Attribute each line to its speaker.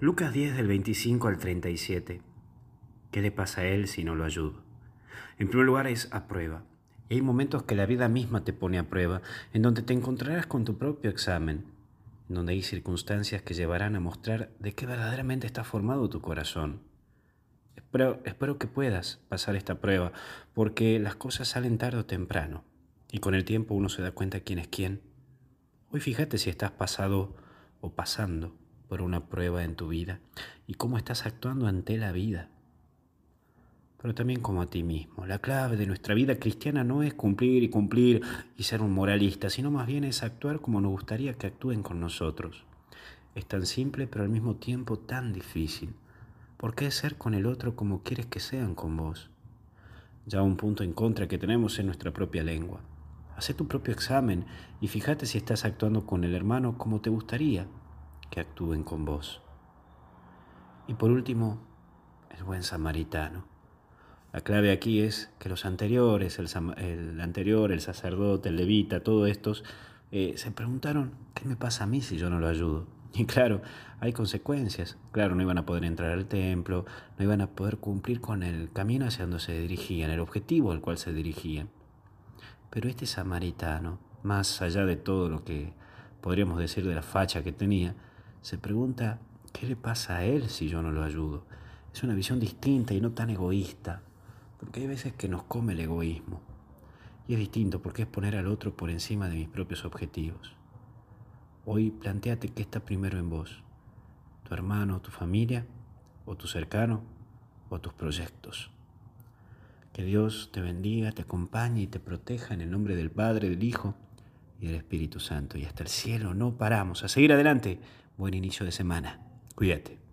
Speaker 1: Lucas 10 del 25 al 37. ¿Qué le pasa a él si no lo ayudo? En primer lugar es a prueba. Y hay momentos que la vida misma te pone a prueba, en donde te encontrarás con tu propio examen, en donde hay circunstancias que llevarán a mostrar de qué verdaderamente está formado tu corazón. Espero, espero que puedas pasar esta prueba, porque las cosas salen tarde o temprano, y con el tiempo uno se da cuenta quién es quién. Hoy fíjate si estás pasado o pasando por una prueba en tu vida y cómo estás actuando ante la vida, pero también como a ti mismo. La clave de nuestra vida cristiana no es cumplir y cumplir y ser un moralista, sino más bien es actuar como nos gustaría que actúen con nosotros. Es tan simple pero al mismo tiempo tan difícil. ¿Por qué ser con el otro como quieres que sean con vos? Ya un punto en contra que tenemos en nuestra propia lengua. Haz tu propio examen y fíjate si estás actuando con el hermano como te gustaría que actúen con vos. Y por último, el buen samaritano. La clave aquí es que los anteriores, el, anterior, el sacerdote, el levita, todos estos, eh, se preguntaron, ¿qué me pasa a mí si yo no lo ayudo? Y claro, hay consecuencias. Claro, no iban a poder entrar al templo, no iban a poder cumplir con el camino hacia donde se dirigían, el objetivo al cual se dirigían. Pero este samaritano, más allá de todo lo que podríamos decir de la facha que tenía, se pregunta, ¿qué le pasa a él si yo no lo ayudo? Es una visión distinta y no tan egoísta, porque hay veces que nos come el egoísmo. Y es distinto porque es poner al otro por encima de mis propios objetivos. Hoy planteate qué está primero en vos, tu hermano, tu familia, o tu cercano, o tus proyectos. Que Dios te bendiga, te acompañe y te proteja en el nombre del Padre, del Hijo y del Espíritu Santo. Y hasta el cielo no paramos. A seguir adelante. Buen inicio de semana. Cuídate.